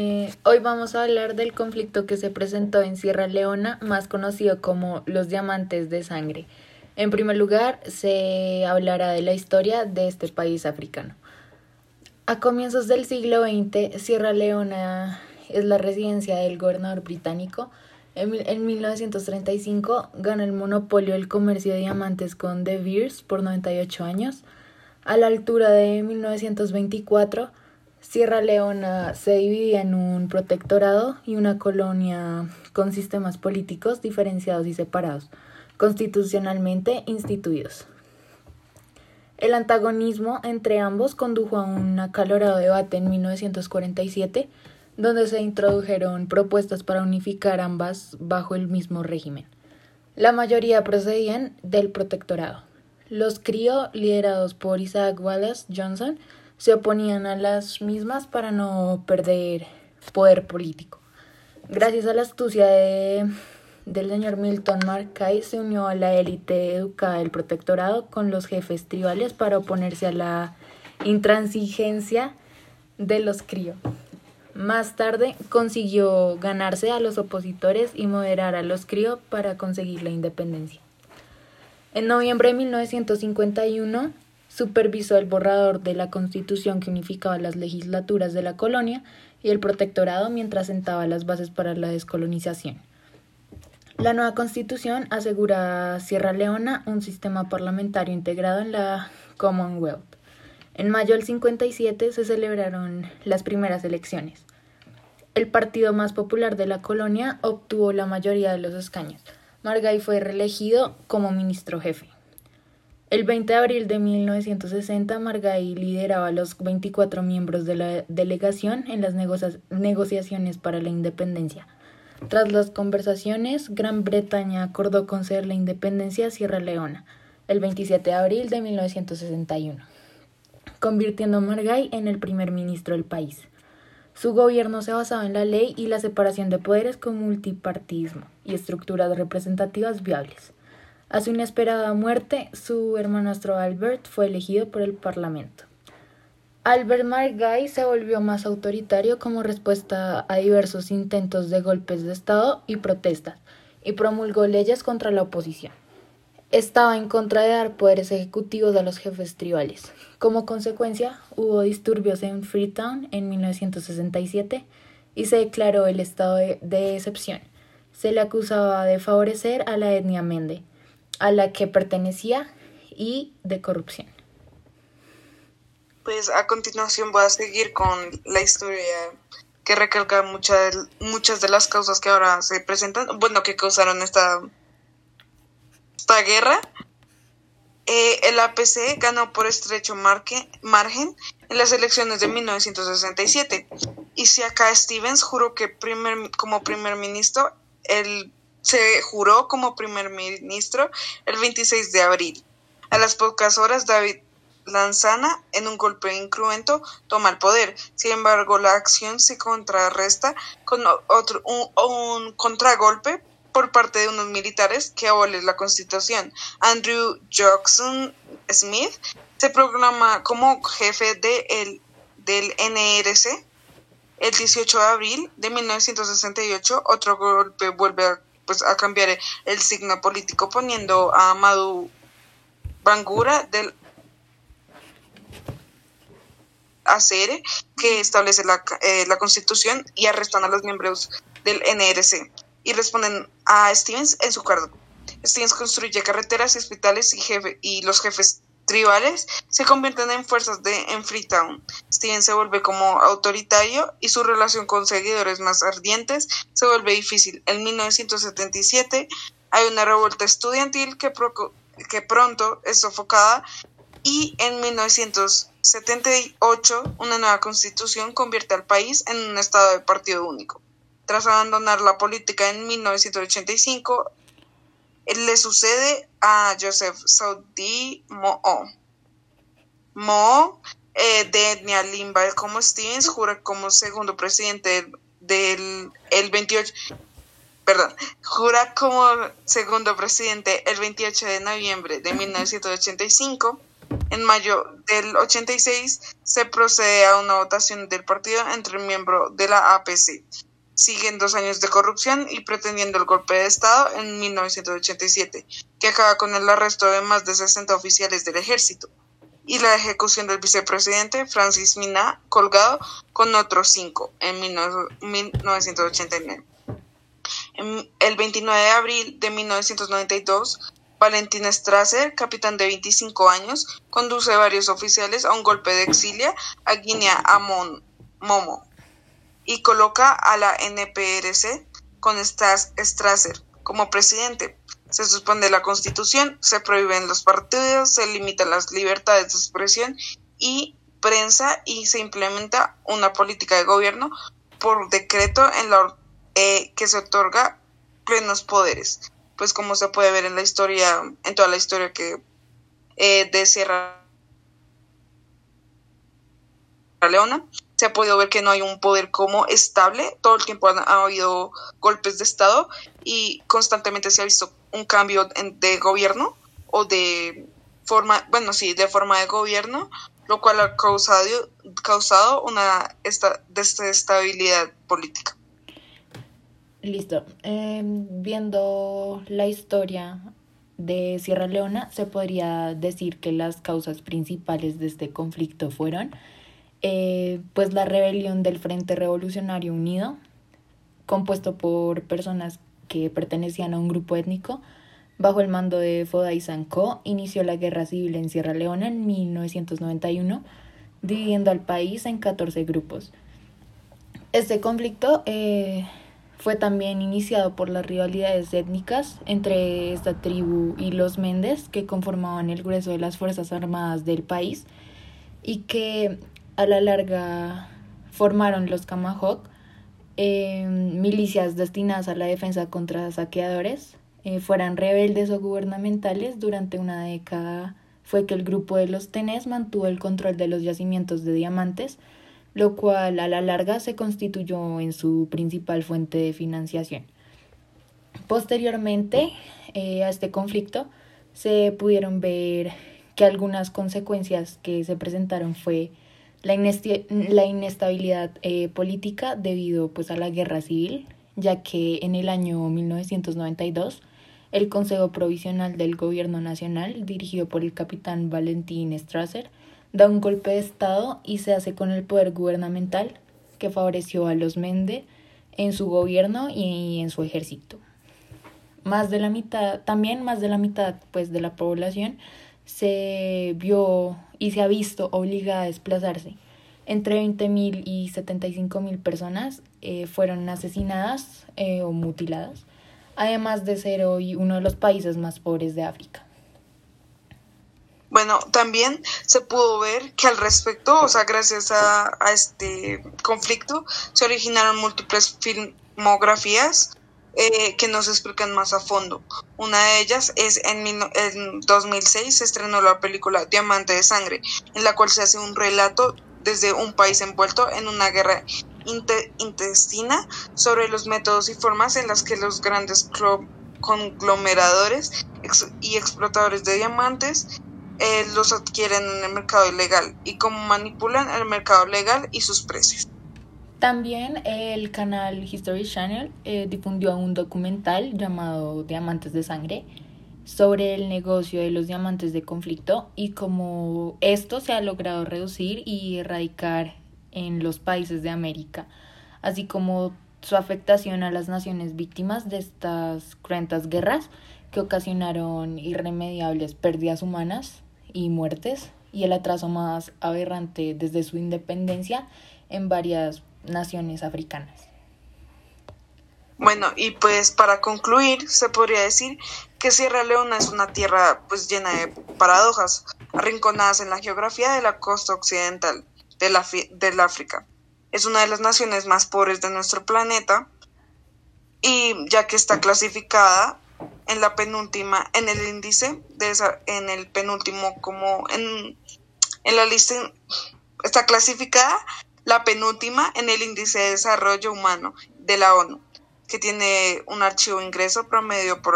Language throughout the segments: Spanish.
Eh, hoy vamos a hablar del conflicto que se presentó en Sierra Leona, más conocido como los diamantes de sangre. En primer lugar, se hablará de la historia de este país africano. A comienzos del siglo XX, Sierra Leona es la residencia del gobernador británico. En, en 1935 gana el monopolio del comercio de diamantes con De Beers por 98 años. A la altura de 1924, Sierra Leona se dividía en un protectorado y una colonia con sistemas políticos diferenciados y separados, constitucionalmente instituidos. El antagonismo entre ambos condujo a un acalorado debate en 1947, donde se introdujeron propuestas para unificar ambas bajo el mismo régimen. La mayoría procedían del protectorado. Los crío, liderados por Isaac Wallace Johnson, se oponían a las mismas para no perder poder político. Gracias a la astucia de, del señor Milton Markay se unió a la élite educada del protectorado con los jefes tribales para oponerse a la intransigencia de los críos. Más tarde consiguió ganarse a los opositores y moderar a los críos para conseguir la independencia. En noviembre de 1951 supervisó el borrador de la constitución que unificaba las legislaturas de la colonia y el protectorado mientras sentaba las bases para la descolonización. La nueva constitución asegura a Sierra Leona un sistema parlamentario integrado en la Commonwealth. En mayo del 57 se celebraron las primeras elecciones. El partido más popular de la colonia obtuvo la mayoría de los escaños. Margay fue reelegido como ministro jefe. El 20 de abril de 1960, Margay lideraba a los 24 miembros de la delegación en las negociaciones para la independencia. Tras las conversaciones, Gran Bretaña acordó conceder la independencia a Sierra Leona el 27 de abril de 1961, convirtiendo a Margay en el primer ministro del país. Su gobierno se basaba en la ley y la separación de poderes con multipartismo y estructuras representativas viables. A su inesperada muerte, su hermanastro Albert fue elegido por el Parlamento. Albert Margay se volvió más autoritario como respuesta a diversos intentos de golpes de Estado y protestas, y promulgó leyes contra la oposición. Estaba en contra de dar poderes ejecutivos a los jefes tribales. Como consecuencia, hubo disturbios en Freetown en 1967 y se declaró el estado de, de excepción. Se le acusaba de favorecer a la etnia mende, a la que pertenecía y de corrupción. Pues a continuación voy a seguir con la historia que recalca muchas muchas de las causas que ahora se presentan, bueno, que causaron esta, esta guerra. Eh, el APC ganó por estrecho margen en las elecciones de 1967 y si acá Stevens juró que primer, como primer ministro el se juró como primer ministro el 26 de abril. A las pocas horas, David Lanzana, en un golpe incruento, toma el poder. Sin embargo, la acción se contrarresta con otro, un, contragolpe por parte de unos militares que abolen la constitución. Andrew Jackson Smith se proclama como jefe de el, del NRC. El 18 de abril de 1968, otro golpe vuelve a pues a cambiar el signo político poniendo a Madhu Bangura del ACR que establece la, eh, la constitución y arrestan a los miembros del NRC y responden a Stevens en su cargo. Stevens construye carreteras y hospitales y, jefe, y los jefes tribales se convierten en fuerzas de en Freetown. Steven se vuelve como autoritario y su relación con seguidores más ardientes se vuelve difícil. En 1977 hay una revuelta estudiantil que, que pronto es sofocada y en 1978 una nueva constitución convierte al país en un estado de partido único. Tras abandonar la política en 1985, le sucede a Joseph Saudi Mo'o. Mo'o, eh, de etnia limba como Stevens, jura como segundo presidente del, el 28, perdón, jura como segundo presidente el 28 de noviembre de 1985 En mayo del 86 se procede a una votación del partido entre miembro de la APC. Siguen dos años de corrupción y pretendiendo el golpe de Estado en 1987, que acaba con el arresto de más de 60 oficiales del ejército y la ejecución del vicepresidente Francis Mina colgado con otros cinco en 1989. el 29 de abril de 1992, Valentín Strasser, capitán de 25 años, conduce varios oficiales a un golpe de exilia a Guinea Amon Momo y coloca a la NPRC con Strasser como presidente. Se suspende la constitución, se prohíben los partidos, se limitan las libertades de expresión y prensa y se implementa una política de gobierno por decreto en la eh, que se otorga plenos poderes pues como se puede ver en la historia, en toda la historia que eh, de Sierra Leona, se ha podido ver que no hay un poder como estable, todo el tiempo ha habido golpes de Estado y constantemente se ha visto un cambio de gobierno o de forma, bueno, sí, de forma de gobierno, lo cual ha causado, causado una esta, desestabilidad política. Listo. Em, viendo la historia de Sierra Leona, se podría decir que las causas principales de este conflicto fueron eh, pues la rebelión del Frente Revolucionario Unido, compuesto por personas que pertenecían a un grupo étnico, bajo el mando de Foday Sanko, inició la guerra civil en Sierra Leona en 1991, dividiendo al país en 14 grupos. Este conflicto eh, fue también iniciado por las rivalidades étnicas entre esta tribu y los Méndez, que conformaban el grueso de las Fuerzas Armadas del país y que a la larga formaron los Camahawk, eh, milicias destinadas a la defensa contra saqueadores, eh, fueran rebeldes o gubernamentales. Durante una década fue que el grupo de los Tenés mantuvo el control de los yacimientos de diamantes, lo cual a la larga se constituyó en su principal fuente de financiación. Posteriormente eh, a este conflicto se pudieron ver que algunas consecuencias que se presentaron fue la, la inestabilidad eh, política debido pues, a la guerra civil, ya que en el año 1992 el Consejo Provisional del Gobierno Nacional, dirigido por el capitán Valentín Strasser, da un golpe de Estado y se hace con el poder gubernamental que favoreció a los Mende en su gobierno y en su ejército. Más de la mitad, también más de la mitad pues, de la población se vio y se ha visto obligada a desplazarse. Entre 20.000 y 75.000 personas eh, fueron asesinadas eh, o mutiladas, además de ser hoy uno de los países más pobres de África. Bueno, también se pudo ver que al respecto, o sea, gracias a, este conflicto, se originaron múltiples filmografías eh, que nos explican más a fondo. Una de ellas es en, en 2006 se estrenó la película Diamante de Sangre, en la cual se hace un relato desde un país envuelto en una guerra intestina sobre los métodos y formas en las que los grandes conglomeradores y explotadores de diamantes eh, los adquieren en el mercado ilegal y cómo manipulan el mercado legal y sus precios. También el canal History Channel eh, difundió un documental llamado Diamantes de Sangre sobre el negocio de los diamantes de conflicto y cómo esto se ha logrado reducir y erradicar en los países de América, así como su afectación a las naciones víctimas de estas cruentas guerras que ocasionaron irremediables pérdidas humanas y muertes y el atraso más aberrante desde su independencia en varias naciones africanas. Bueno, y pues para concluir, se podría decir que Sierra Leona es una tierra pues llena de paradojas, arrinconadas en la geografía de la costa occidental de la del África. Es una de las naciones más pobres de nuestro planeta y ya que está clasificada en la penúltima, en el índice, de esa, en el penúltimo, como en, en la lista, está clasificada la penúltima en el índice de desarrollo humano de la ONU, que tiene un archivo ingreso promedio por,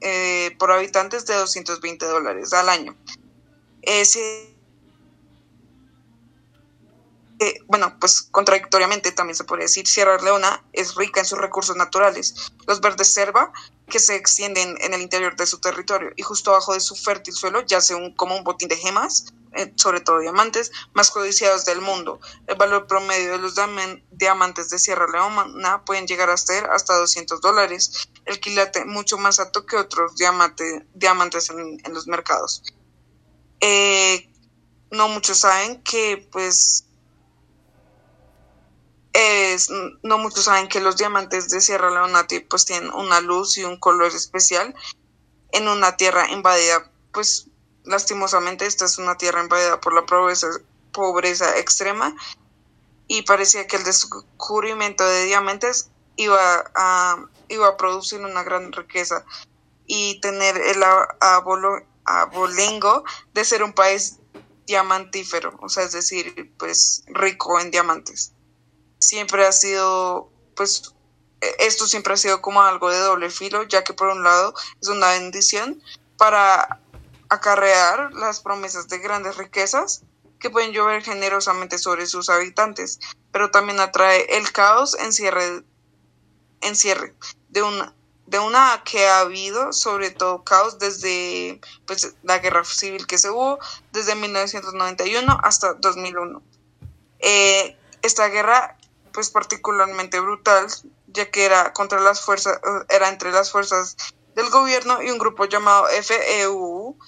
eh, por habitantes de 220 dólares al año. ese eh, bueno, pues contradictoriamente también se podría decir, Sierra Leona es rica en sus recursos naturales, los verdes selva que se extienden en el interior de su territorio y justo abajo de su fértil suelo yace un, como un botín de gemas, eh, sobre todo diamantes, más codiciados del mundo. El valor promedio de los diamantes de Sierra Leona pueden llegar a ser hasta 200 dólares, el quilate mucho más alto que otros diamante, diamantes en, en los mercados. Eh, no muchos saben que pues es, no muchos saben que los diamantes de Sierra Leona pues tienen una luz y un color especial en una tierra invadida, pues lastimosamente esta es una tierra invadida por la pobreza, pobreza extrema y parecía que el descubrimiento de diamantes iba a, iba a producir una gran riqueza y tener el abolengo de ser un país diamantífero, o sea, es decir, pues rico en diamantes siempre ha sido, pues, e-, esto siempre ha sido como algo de doble filo, ya que por un lado es una bendición para acarrear las promesas de grandes riquezas que pueden llover generosamente sobre sus habitantes, pero también atrae el caos en cierre, en cierre de una de una que ha habido sobre todo caos desde pues, la guerra civil que se hubo desde 1991 hasta 2001. Eh, esta guerra pues particularmente brutal, ya que era contra las fuerzas, era entre las fuerzas del gobierno y un grupo llamado FEU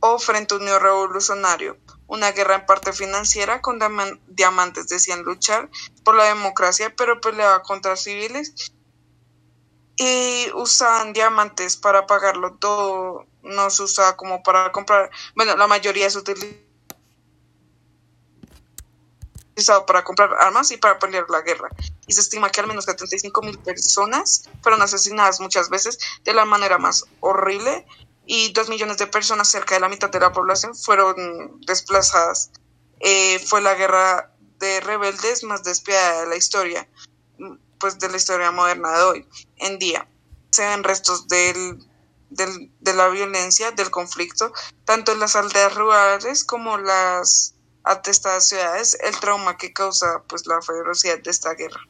o Frente Unión Revolucionario, una guerra en parte financiera con diamantes decían luchar por la democracia, pero peleaba contra civiles y usaban diamantes para pagarlo todo, no se usaba como para comprar, bueno, la mayoría se utiliza para comprar armas y para pelear la guerra. Y se estima que al menos 75 mil personas fueron asesinadas muchas veces de la manera más horrible y dos millones de personas, cerca de la mitad de la población, fueron desplazadas. Eh, fue la guerra de rebeldes más despiadada de la historia, pues de la historia moderna de hoy en día. Se ven restos del, del, de la violencia, del conflicto, tanto en las aldeas rurales como las atestadas ciudades el trauma que causa pues la ferocidad de esta guerra.